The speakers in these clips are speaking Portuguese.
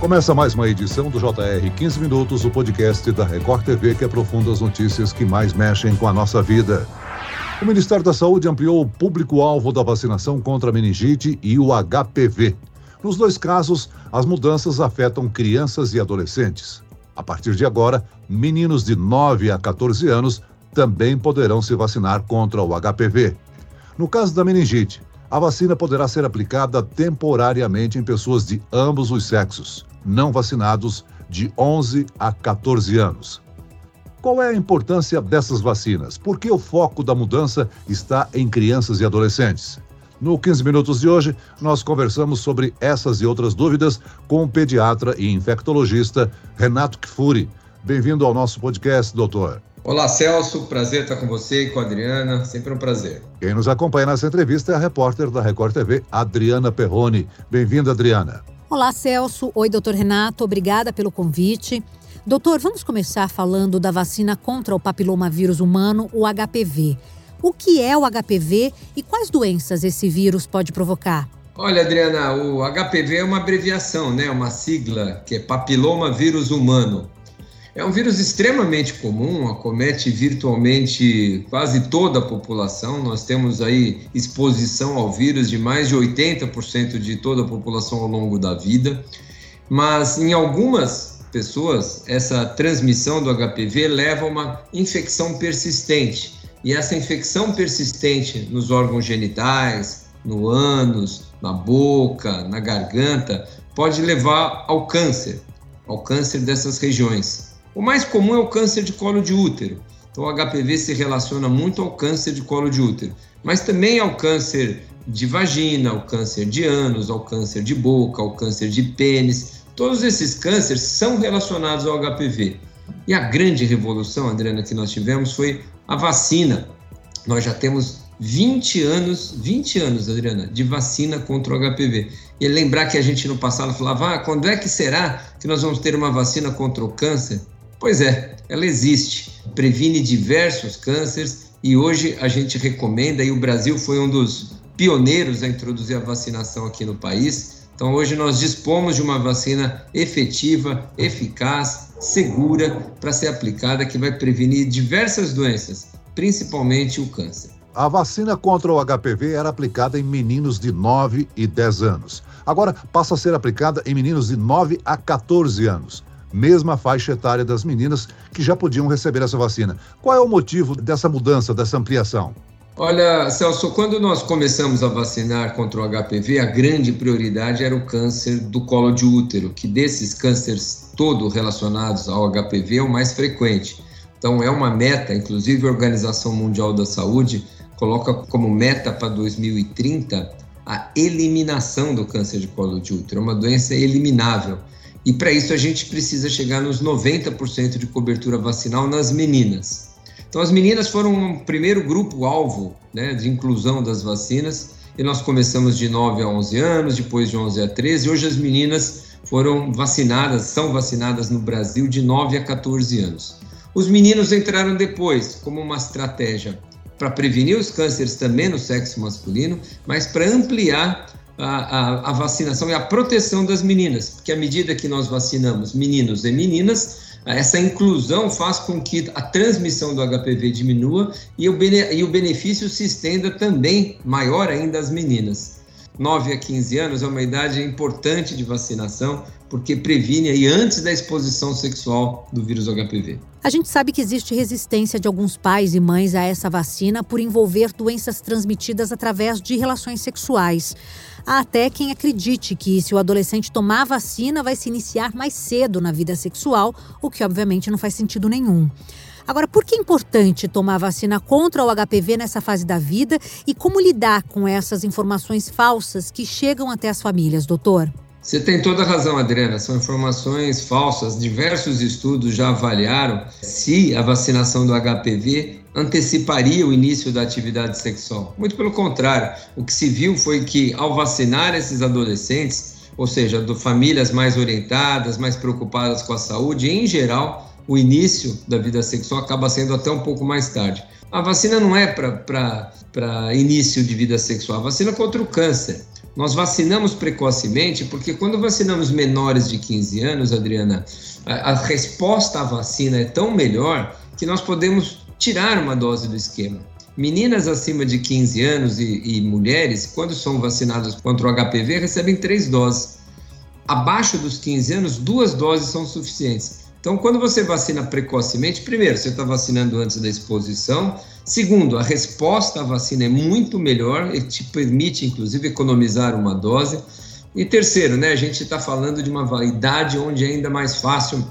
Começa mais uma edição do JR 15 Minutos, o podcast da Record TV que aprofunda as notícias que mais mexem com a nossa vida. O Ministério da Saúde ampliou o público-alvo da vacinação contra a meningite e o HPV. Nos dois casos, as mudanças afetam crianças e adolescentes. A partir de agora, meninos de 9 a 14 anos também poderão se vacinar contra o HPV. No caso da meningite, a vacina poderá ser aplicada temporariamente em pessoas de ambos os sexos, não vacinados de 11 a 14 anos. Qual é a importância dessas vacinas? Por que o foco da mudança está em crianças e adolescentes? No 15 Minutos de hoje, nós conversamos sobre essas e outras dúvidas com o pediatra e infectologista Renato Kfouri. Bem-vindo ao nosso podcast, doutor. Olá, Celso. Prazer estar com você e com a Adriana. Sempre um prazer. Quem nos acompanha nessa entrevista é a repórter da Record TV, Adriana Perrone. Bem-vinda, Adriana. Olá, Celso. Oi, doutor Renato. Obrigada pelo convite. Doutor, vamos começar falando da vacina contra o papilomavírus humano, o HPV. O que é o HPV e quais doenças esse vírus pode provocar? Olha, Adriana, o HPV é uma abreviação, né? Uma sigla que é papiloma vírus humano. É um vírus extremamente comum, acomete virtualmente quase toda a população. Nós temos aí exposição ao vírus de mais de 80% de toda a população ao longo da vida. Mas em algumas pessoas, essa transmissão do HPV leva a uma infecção persistente. E essa infecção persistente nos órgãos genitais, no ânus, na boca, na garganta, pode levar ao câncer, ao câncer dessas regiões. O mais comum é o câncer de colo de útero. Então, o HPV se relaciona muito ao câncer de colo de útero, mas também ao câncer de vagina, ao câncer de ânus, ao câncer de boca, ao câncer de pênis. Todos esses cânceres são relacionados ao HPV. E a grande revolução, Adriana, que nós tivemos foi a vacina. Nós já temos 20 anos, 20 anos, Adriana, de vacina contra o HPV. E lembrar que a gente no passado falava, ah, quando é que será que nós vamos ter uma vacina contra o câncer? Pois é, ela existe, previne diversos cânceres e hoje a gente recomenda, e o Brasil foi um dos pioneiros a introduzir a vacinação aqui no país. Então, hoje nós dispomos de uma vacina efetiva, eficaz, segura para ser aplicada, que vai prevenir diversas doenças, principalmente o câncer. A vacina contra o HPV era aplicada em meninos de 9 e 10 anos. Agora passa a ser aplicada em meninos de 9 a 14 anos mesma faixa etária das meninas que já podiam receber essa vacina. Qual é o motivo dessa mudança, dessa ampliação? Olha, Celso, quando nós começamos a vacinar contra o HPV, a grande prioridade era o câncer do colo de útero, que desses cânceres todos relacionados ao HPV é o mais frequente. Então, é uma meta, inclusive a Organização Mundial da Saúde coloca como meta para 2030 a eliminação do câncer de colo de útero. É uma doença eliminável. E para isso a gente precisa chegar nos 90% de cobertura vacinal nas meninas. Então as meninas foram o primeiro grupo alvo né, de inclusão das vacinas e nós começamos de 9 a 11 anos, depois de 11 a 13. Hoje as meninas foram vacinadas, são vacinadas no Brasil de 9 a 14 anos. Os meninos entraram depois como uma estratégia para prevenir os cânceres também no sexo masculino, mas para ampliar a, a, a, vacinação e a proteção das meninas, porque à medida que nós vacinamos meninos e meninas, essa inclusão faz com que a transmissão do HPV diminua e o, bene, e o benefício se estenda também maior ainda às meninas. 9 a 15 anos é uma idade importante de vacinação, porque previne aí antes da exposição sexual do vírus HPV. A gente sabe que existe resistência de alguns pais e mães a essa vacina por envolver doenças transmitidas através de relações sexuais. Há até quem acredite que, se o adolescente tomar vacina, vai se iniciar mais cedo na vida sexual, o que obviamente não faz sentido nenhum. Agora, por que é importante tomar vacina contra o HPV nessa fase da vida e como lidar com essas informações falsas que chegam até as famílias, doutor? Você tem toda a razão, Adriana. São informações falsas. Diversos estudos já avaliaram se a vacinação do HPV anteciparia o início da atividade sexual. Muito pelo contrário, o que se viu foi que ao vacinar esses adolescentes, ou seja, de famílias mais orientadas, mais preocupadas com a saúde, em geral, o início da vida sexual acaba sendo até um pouco mais tarde. A vacina não é para início de vida sexual, a vacina é contra o câncer. Nós vacinamos precocemente porque quando vacinamos menores de 15 anos, Adriana, a, a resposta à vacina é tão melhor que nós podemos tirar uma dose do esquema. Meninas acima de 15 anos e, e, mulheres, quando são vacinadas contra o HPV, recebem três doses. Abaixo dos 15 anos, duas doses são suficientes. Então, quando você vacina precocemente, primeiro, você está vacinando antes da exposição. Segundo, a resposta à vacina é muito melhor e te permite, inclusive, economizar uma dose. E terceiro, né, a gente está falando de uma idade onde é ainda mais fácil,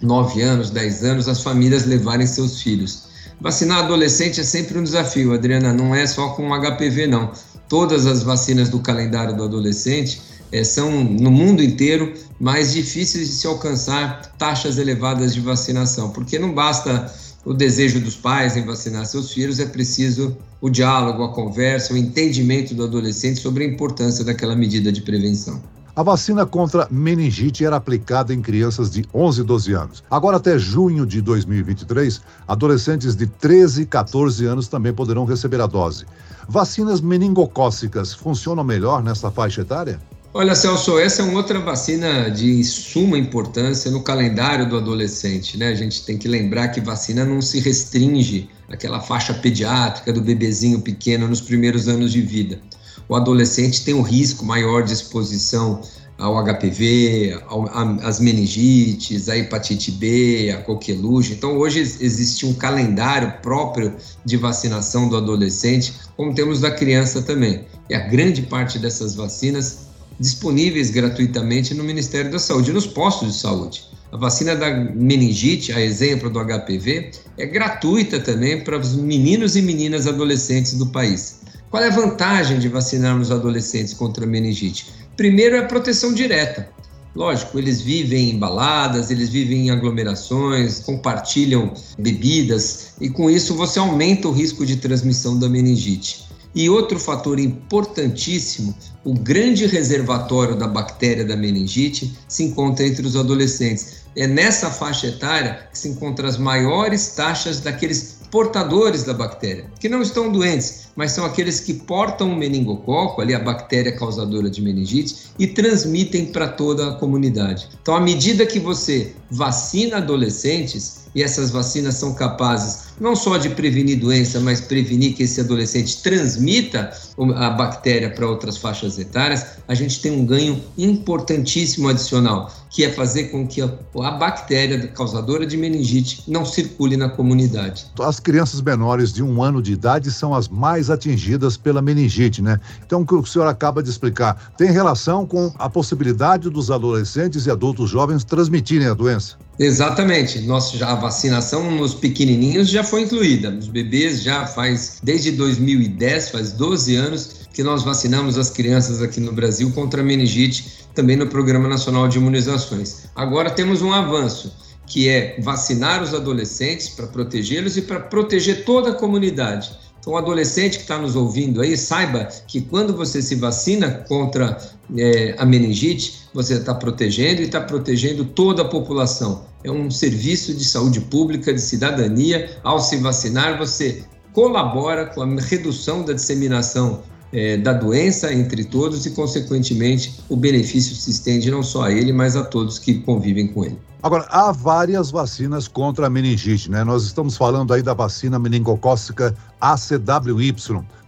9 anos, 10 anos, as famílias levarem seus filhos. Vacinar adolescente é sempre um desafio, Adriana, não é só com HPV, não. Todas as vacinas do calendário do adolescente é, são, no mundo inteiro, mais difíceis de se alcançar taxas elevadas de vacinação, porque não basta o desejo dos pais em vacinar seus filhos, é preciso o diálogo, a conversa, o entendimento do adolescente sobre a importância daquela medida de prevenção. A vacina contra meningite era aplicada em crianças de 11 e 12 anos. Agora, até junho de 2023, adolescentes de 13 e 14 anos também poderão receber a dose. Vacinas meningocócicas funcionam melhor nessa faixa etária? Olha, Celso, essa é uma outra vacina de suma importância no calendário do adolescente, né? A gente tem que lembrar que vacina não se restringe àquela faixa pediátrica do bebezinho pequeno nos primeiros anos de vida. O adolescente tem um risco maior de exposição ao HPV, ao, às meningites, à hepatite B, à coqueluche. Então, hoje existe um calendário próprio de vacinação do adolescente, como temos da criança também. E a grande parte dessas vacinas disponíveis gratuitamente no Ministério da Saúde, nos postos de saúde. A vacina da meningite, a exemplo do HPV, é gratuita também para os meninos e meninas adolescentes do país. Qual é a vantagem de vacinarmos adolescentes contra a meningite? Primeiro é a proteção direta. Lógico, eles vivem em baladas, eles vivem em aglomerações, compartilham bebidas e com isso você aumenta o risco de transmissão da meningite. E outro fator importantíssimo, o grande reservatório da bactéria da meningite se encontra entre os adolescentes. É nessa faixa etária que se encontram as maiores taxas daqueles portadores da bactéria, que não estão doentes, mas são aqueles que portam o meningococo, ali a bactéria causadora de meningite, e transmitem para toda a comunidade. Então, à medida que você vacina adolescentes, e essas vacinas são capazes não só de prevenir doença, mas prevenir que esse adolescente transmita a bactéria para outras faixas etárias, a gente tem um ganho importantíssimo adicional, que é fazer com que a bactéria causadora de meningite não circule na comunidade. As crianças menores de um ano de idade são as mais atingidas pela meningite, né? Então, o que o senhor acaba de explicar tem relação com a possibilidade dos adolescentes e adultos jovens transmitirem a doença? Exatamente. Nossa, já a vacinação nos pequenininhos já foi incluída. Nos bebês já faz desde 2010, faz 12 anos que nós vacinamos as crianças aqui no Brasil contra a meningite, também no Programa Nacional de Imunizações. Agora temos um avanço, que é vacinar os adolescentes para protegê-los e para proteger toda a comunidade. Então, o adolescente que está nos ouvindo aí, saiba que quando você se vacina contra é, a meningite, você está protegendo e está protegendo toda a população. É um serviço de saúde pública, de cidadania. Ao se vacinar, você colabora com a redução da disseminação é, da doença entre todos e, consequentemente, o benefício se estende não só a ele, mas a todos que convivem com ele. Agora, há várias vacinas contra a meningite, né? Nós estamos falando aí da vacina meningocócica ACWY,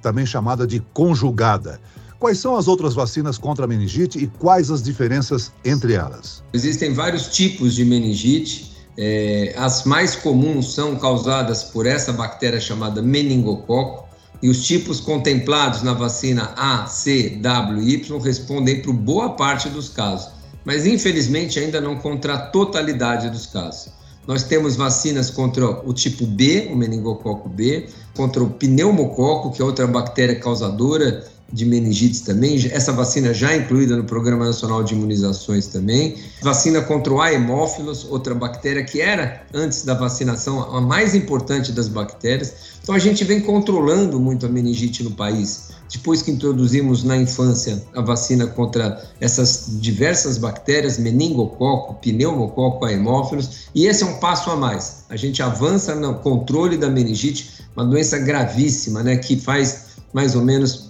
também chamada de conjugada. Quais são as outras vacinas contra a meningite e quais as diferenças entre elas? Existem vários tipos de meningite. É, as mais comuns são causadas por essa bactéria chamada meningococo e os tipos contemplados na vacina A, C, W e Y respondem para boa parte dos casos, mas infelizmente ainda não contra a totalidade dos casos. Nós temos vacinas contra o tipo B, o meningococo B, contra o pneumococo, que é outra bactéria causadora de meningites também. Essa vacina já é incluída no Programa Nacional de Imunizações também. Vacina contra o Haemophilus, outra bactéria que era, antes da vacinação, a mais importante das bactérias. Então a gente vem controlando muito a meningite no país. Depois que introduzimos na infância a vacina contra essas diversas bactérias, meningococo, pneumococo, haemophilus, e esse é um passo a mais. A gente avança no controle da meningite, uma doença gravíssima, né, que faz mais ou menos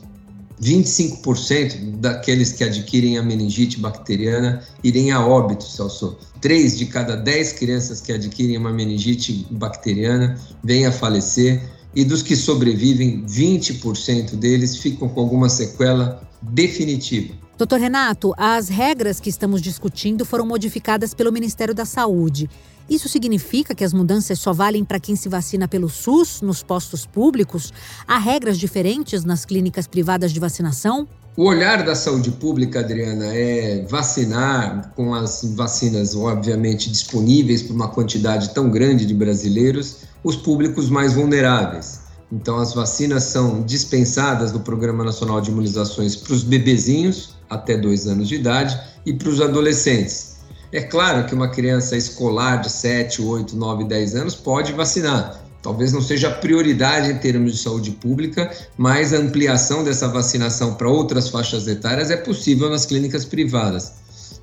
25% daqueles que adquirem a meningite bacteriana irem a óbito, Celso. Três de cada dez crianças que adquirem uma meningite bacteriana vêm a falecer e dos que sobrevivem, 20% deles ficam com alguma sequela definitiva. Doutor Renato, as regras que estamos discutindo foram modificadas pelo Ministério da Saúde. Isso significa que as mudanças só valem para quem se vacina pelo SUS, nos postos públicos? Há regras diferentes nas clínicas privadas de vacinação? O olhar da saúde pública, Adriana, é vacinar com as vacinas, obviamente, disponíveis para uma quantidade tão grande de brasileiros, os públicos mais vulneráveis. Então, as vacinas são dispensadas do Programa Nacional de Imunizações para os bebezinhos até dois anos de idade e para os adolescentes. É claro que uma criança escolar de 7, 8, 9, 10 anos pode vacinar. Talvez não seja prioridade em termos de saúde pública, mas a ampliação dessa vacinação para outras faixas etárias é possível nas clínicas privadas.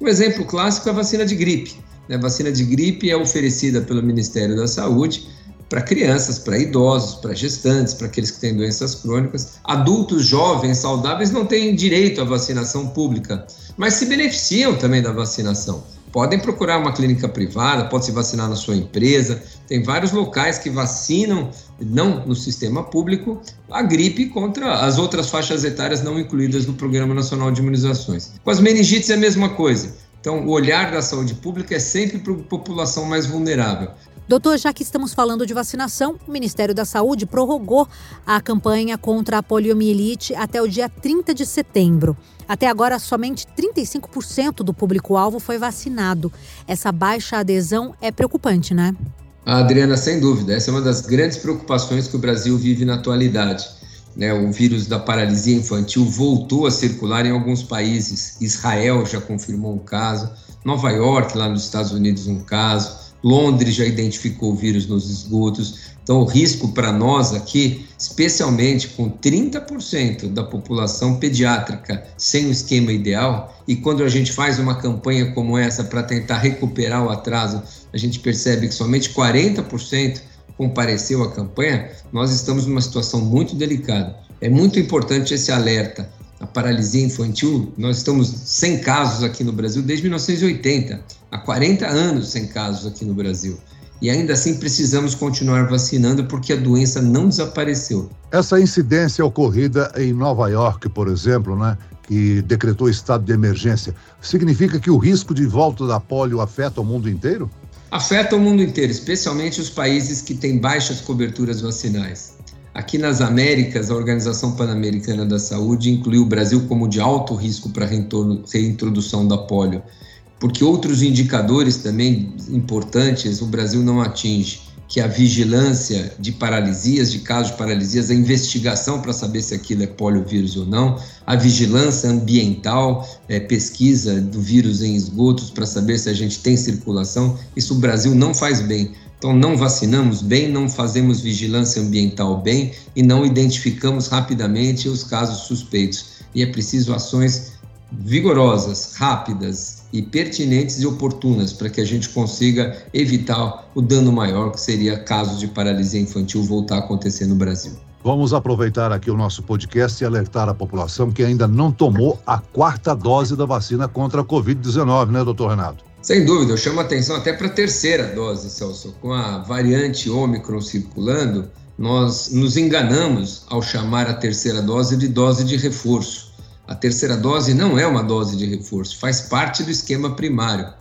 Um exemplo clássico é a vacina de gripe. A vacina de gripe é oferecida pelo Ministério da Saúde para crianças, para idosos, para gestantes, para aqueles que têm doenças crônicas. Adultos jovens, saudáveis, não têm direito à vacinação pública, mas se beneficiam também da vacinação. Podem procurar uma clínica privada, pode se vacinar na sua empresa. Tem vários locais que vacinam, não no sistema público, a gripe contra as outras faixas etárias não incluídas no Programa Nacional de Imunizações. Com as meningites é a mesma coisa. Então, o olhar da saúde pública é sempre para a população mais vulnerável. Doutor, já que estamos falando de vacinação, o Ministério da Saúde prorrogou a campanha contra a poliomielite até o dia 30 de setembro. Até agora, somente 35% do público-alvo foi vacinado. Essa baixa adesão é preocupante, né? Adriana, sem dúvida. Essa é uma das grandes preocupações que o Brasil vive na atualidade. Né, o vírus da paralisia infantil voltou a circular em alguns países. Israel já confirmou um caso, Nova York, lá nos Estados Unidos, um caso. Londres já identificou o vírus nos esgotos. Então, o risco para nós aqui, especialmente com 30% da população pediátrica sem o esquema ideal, e quando a gente faz uma campanha como essa para tentar recuperar o atraso, a gente percebe que somente 40% compareceu à campanha, nós estamos numa situação muito delicada. É muito importante esse alerta a paralisia infantil, nós estamos sem casos aqui no Brasil desde 1980, há 40 anos sem casos aqui no Brasil. E ainda assim precisamos continuar vacinando porque a doença não desapareceu. Essa incidência ocorrida em Nova York, por exemplo, né, que decretou estado de emergência, significa que o risco de volta da polio afeta o mundo inteiro? Afeta o mundo inteiro, especialmente os países que têm baixas coberturas vacinais. Aqui nas Américas, a Organização Pan-Americana da Saúde incluiu o Brasil como de alto risco para reintrodução da polio, porque outros indicadores também importantes o Brasil não atinge, que é a vigilância de paralisias, de casos de paralisias, a investigação para saber se aquilo é poliovírus ou não, a vigilância ambiental, é, pesquisa do vírus em esgotos para saber se a gente tem circulação, isso o Brasil não faz bem. Então, não vacinamos bem, não fazemos vigilância ambiental bem e não identificamos rapidamente os casos suspeitos. E é preciso ações vigorosas, rápidas e pertinentes e oportunas para que a gente consiga evitar o dano maior que seria casos de paralisia infantil voltar a acontecer no Brasil. Vamos aproveitar aqui o nosso podcast e alertar a população que ainda não tomou a quarta dose da vacina contra a Covid-19, né, doutor Renato? Sem dúvida, eu chamo atenção até para a terceira dose, Celso. Com a variante Ômicron circulando, nós nos enganamos ao chamar a terceira dose de dose de reforço. A terceira dose não é uma dose de reforço, faz parte do esquema primário.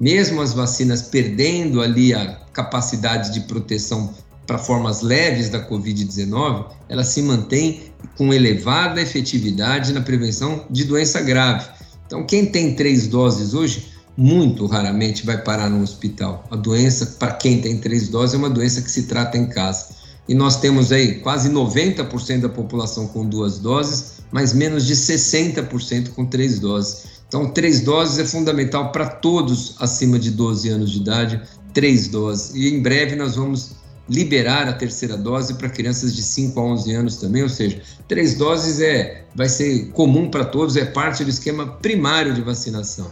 Mesmo as vacinas perdendo ali a capacidade de proteção para formas leves da Covid-19, ela se mantém com elevada efetividade na prevenção de doença grave. Então, quem tem três doses hoje muito raramente vai parar no hospital. A doença, para quem tem três doses, é uma doença que se trata em casa. E nós temos aí quase 90% da população com duas doses, mas menos de 60% com três doses. Então, três doses é fundamental para todos acima de 12 anos de idade, três doses. E em breve nós vamos liberar a terceira dose para crianças de 5 a 11 anos também, ou seja, três doses é vai ser comum para todos, é parte do esquema primário de vacinação.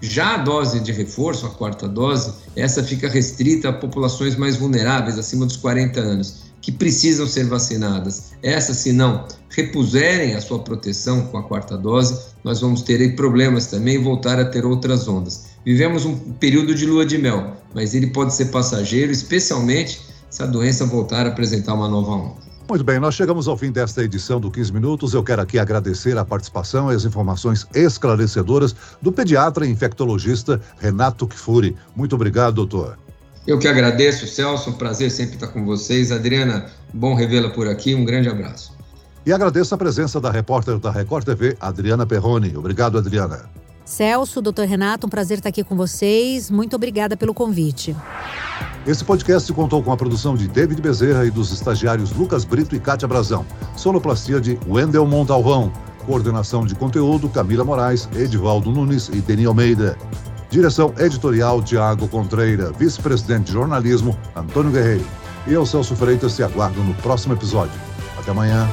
Já a dose de reforço, a quarta dose, essa fica restrita a populações mais vulneráveis, acima dos 40 anos, que precisam ser vacinadas. Essas, se não repuserem a sua proteção com a quarta dose, nós vamos ter problemas também e voltar a ter outras ondas. Vivemos um período de lua de mel, mas ele pode ser passageiro, especialmente se a doença voltar a apresentar uma nova onda. Muito bem, nós chegamos ao fim desta edição do 15 Minutos. Eu quero aqui agradecer a participação e as informações esclarecedoras do pediatra e infectologista Renato Kfouri. Muito obrigado, doutor. Eu que agradeço, Celso. Um prazer sempre estar com vocês. Adriana, bom revê-la por aqui. Um grande abraço. E agradeço a presença da repórter da Record TV, Adriana Perrone. Obrigado, Adriana. Celso, doutor Renato, um prazer estar aqui com vocês. Muito obrigada pelo convite. Esse podcast contou com a produção de David Bezerra e dos estagiários Lucas Brito e Kátia Brazão. Sonoplastia de Wendel Montalvão. Coordenação de conteúdo Camila Moraes, Edivaldo Nunes e Deni Almeida. Direção editorial Tiago Contreira. Vice-presidente de jornalismo Antônio Guerreiro. E eu, Celso Freitas, te aguardo no próximo episódio. Até amanhã.